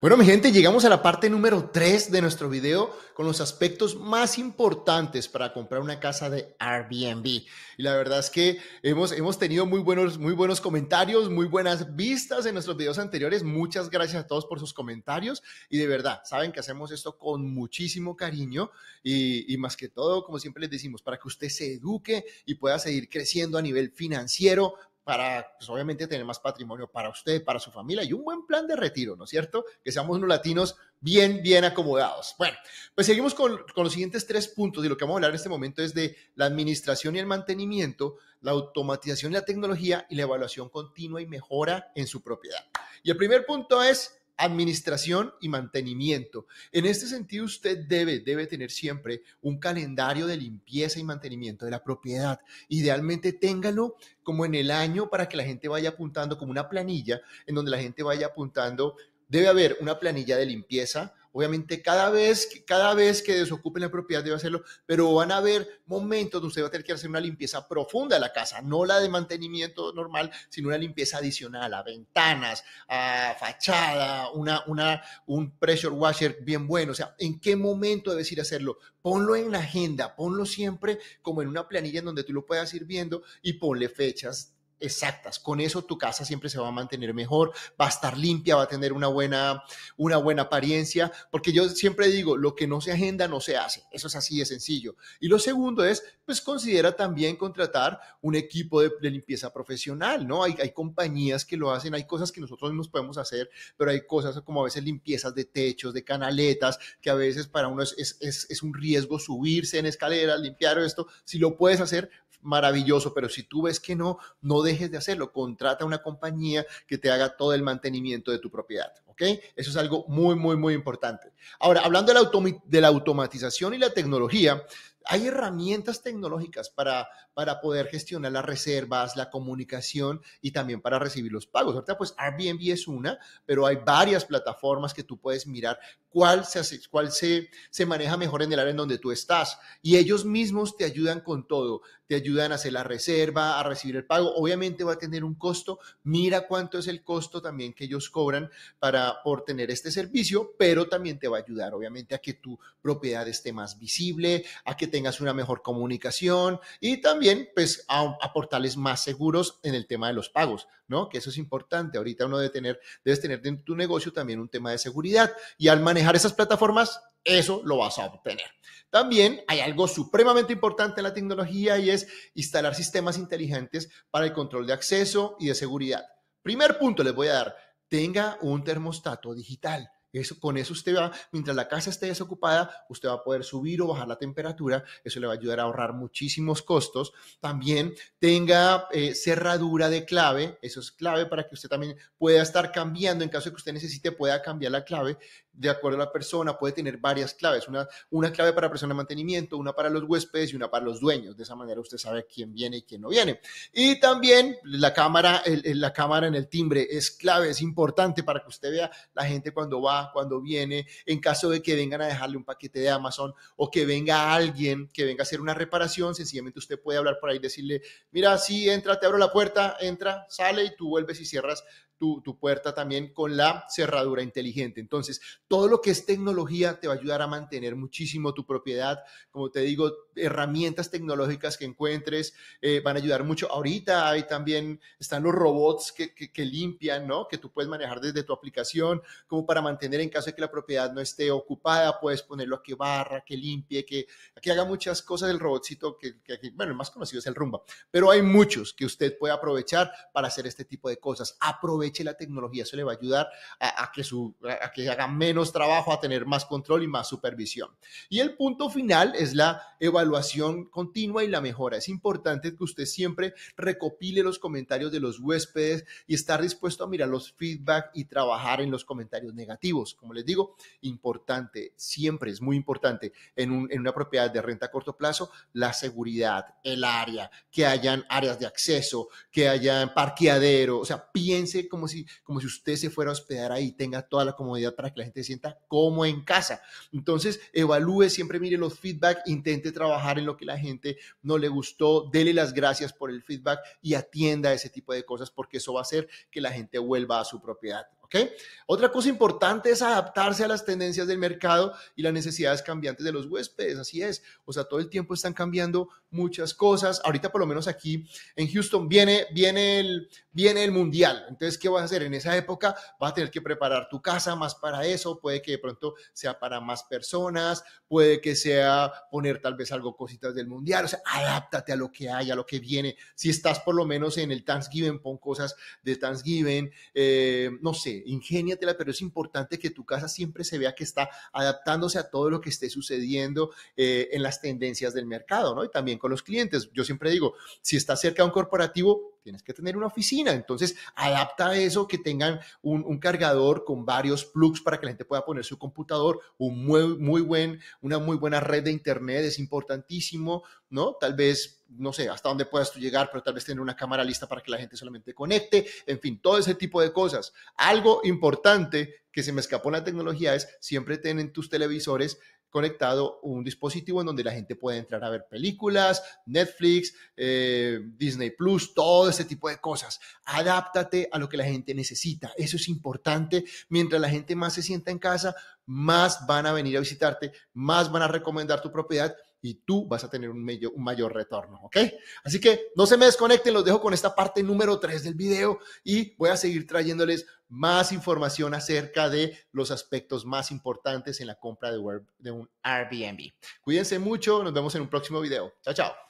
Bueno, mi gente, llegamos a la parte número 3 de nuestro video con los aspectos más importantes para comprar una casa de Airbnb. Y la verdad es que hemos, hemos tenido muy buenos, muy buenos comentarios, muy buenas vistas en nuestros videos anteriores. Muchas gracias a todos por sus comentarios. Y de verdad, saben que hacemos esto con muchísimo cariño y, y más que todo, como siempre les decimos, para que usted se eduque y pueda seguir creciendo a nivel financiero, para, pues, obviamente, tener más patrimonio para usted, para su familia y un buen plan de retiro, ¿no es cierto? Que seamos unos latinos bien, bien acomodados. Bueno, pues seguimos con, los siguientes tres puntos y lo que vamos a hablar en este momento es de la administración y el mantenimiento, la automatización y la tecnología y la evaluación continua y mejora en su propiedad. Y el primer punto es administración y mantenimiento. En este sentido, usted debe, debe tener siempre un calendario de limpieza y mantenimiento de la propiedad. Idealmente téngalo como en el año para que la gente vaya apuntando como una planilla en donde la gente vaya apuntando. Debe haber una planilla de limpieza, Obviamente, cada vez, cada vez que desocupen la propiedad debe hacerlo, pero van a haber momentos donde usted va a tener que hacer una limpieza profunda de la casa, no la de mantenimiento normal, sino una limpieza adicional a ventanas, a fachada, una, un pressure washer bien bueno. O sea, ¿en qué momento debes ir a hacerlo? Ponlo en la agenda, ponlo siempre como en una planilla en donde tú lo puedas ir viendo y ponle fechas exactas. Con eso tu casa siempre se va a mantener mejor, va a estar limpia, va a tener una buena, una buena apariencia, porque yo siempre digo, lo que no se agenda no se hace. Eso es así de sencillo. Y lo segundo es, pues considera también contratar un equipo de, limpieza profesional, ¿no? Hay, compañías que lo hacen, hay cosas que nosotros mismos podemos hacer, pero hay cosas como a veces limpiezas de techos, de canaletas, que a veces para uno es, es, es un riesgo subirse en escaleras, limpiar esto. Si lo puedes hacer, maravilloso, pero si tú ves que no, no dejes de hacerlo, contrata una compañía que te haga todo el mantenimiento de tu propiedad, ¿ok? Eso es algo muy, muy, muy importante. Ahora, hablando de la, de la automatización y la tecnología, hay herramientas tecnológicas para, para poder gestionar las reservas, la comunicación y también para recibir los pagos. Ahorita pues Airbnb es una, pero hay varias plataformas que tú puedes mirar cuál se, hace, cuál se, se maneja mejor en el área en donde tú estás. Y ellos mismos te ayudan con todo. Te ayudan a hacer la reserva, a recibir el pago. Obviamente va a tener un costo. Mira cuánto es el costo también que ellos cobran para, por tener este servicio, pero también te va a ayudar obviamente a que tu propiedad esté más visible, a que te tengas una mejor comunicación y también pues a, portales más seguros en el tema de los pagos, ¿no? Que eso es importante. Ahorita uno debe tener, debes tener en tu negocio también un tema de seguridad y al manejar esas plataformas, eso lo vas a obtener. También hay algo supremamente importante en la tecnología y es instalar sistemas inteligentes para el control de acceso y de seguridad. Primer punto les voy a dar, tenga un termostato digital. Con eso usted va, mientras la casa esté desocupada, usted va a poder subir o bajar la temperatura. Eso le va a ayudar a ahorrar muchísimos costos. También tenga eh, cerradura de clave. Eso es clave para que usted también pueda estar cambiando. En caso de que usted necesite, pueda cambiar la clave de acuerdo a la persona, puede tener varias claves, una, una clave para persona de mantenimiento, una para los huéspedes y una para los dueños. De esa manera usted sabe quién viene y quién no viene. Y también la cámara, la cámara en el timbre es clave, es importante para que usted vea la gente cuando va, cuando viene, en caso de que vengan a dejarle un paquete de Amazon o que venga alguien que venga a hacer una reparación, sencillamente usted puede hablar por ahí, decirle, mira, sí, entra, te abro la puerta, entra, sale y tú vuelves y cierras tu, puerta también con la cerradura inteligente. Entonces, todo lo que es tecnología te va a ayudar a mantener muchísimo tu propiedad. Como te digo, herramientas tecnológicas que encuentres eh, van a ayudar mucho. Ahorita hay también, están los robots que, que, limpian, ¿no? Que tú puedes manejar desde tu aplicación, como para mantener en caso de que la propiedad no esté ocupada, puedes ponerlo a que barra, que limpie, que, que haga muchas cosas el robotcito, que, que, bueno, el más conocido es el rumba, pero hay muchos que usted puede aprovechar para hacer este tipo de cosas. Aprovecha aproveche la tecnología, eso le va a ayudar a, que, su, a que haga menos trabajo, a tener más control y más supervisión. Y el punto final es la evaluación continua y la mejora. Es importante que usted siempre recopile los comentarios de los huéspedes y estar dispuesto a mirar los feedback y trabajar en los comentarios negativos. Como les digo, importante, siempre es muy importante en, en una propiedad de renta a corto plazo, la seguridad, el área, que hayan áreas de acceso, que hayan parqueadero, o sea, piense como si, como si usted se fuera a hospedar ahí, tenga toda la comodidad para que la gente se sienta como en casa. Entonces, evalúe, siempre mire los feedback, intente trabajar en lo que la gente no le gustó, dele las gracias por el feedback y atienda ese tipo de cosas porque eso va a hacer que la gente vuelva a su propiedad. ¿Ok? Otra cosa importante es adaptarse a las tendencias del mercado y las necesidades cambiantes de los huéspedes, así es. O sea, todo el tiempo están cambiando muchas cosas. Ahorita por lo menos aquí en Houston viene, viene, el, viene el mundial. Entonces, ¿qué vas a hacer? En esa época vas a tener que preparar tu casa más para eso. Puede que de pronto sea para más personas, puede que sea poner tal vez algo, cositas del mundial. O sea, adáptate a lo que hay, a lo que viene. Si estás por lo menos en el Thanksgiving, pon cosas de Thanksgiving. Eh, no sé, ingéniatela, pero es importante que tu casa siempre se vea que está adaptándose a todo lo que esté sucediendo eh, en las tendencias del mercado, ¿no? Y también con los clientes. Yo siempre digo, si estás cerca de un corporativo, tienes que tener una oficina. Entonces, adapta eso, que tengan un, cargador con varios plugs para que la gente pueda poner su computador, un muy, muy buen, una muy buena red de internet es importantísimo, ¿no? Tal vez, no sé, hasta dónde puedas tú llegar, pero tal vez tener una cámara lista para que la gente solamente conecte, en fin, todo ese tipo de cosas. Algo importante que se me escapó en la tecnología es siempre tener tus televisores conectado un dispositivo en donde la gente puede entrar a ver películas, Netflix, eh, Disney Plus, todo ese tipo de cosas. Adáptate a lo que la gente necesita. Eso es importante. Mientras la gente más se sienta en casa, más van a venir a visitarte, más van a recomendar tu propiedad y tú vas a tener un, mayor, un mayor retorno, ¿ok? Así que no se me desconecten, los dejo con esta parte número 3 del video y voy a seguir trayéndoles más información acerca de los aspectos más importantes en la compra de, de un Airbnb. Cuídense mucho, nos vemos en un próximo video. Chao, chao.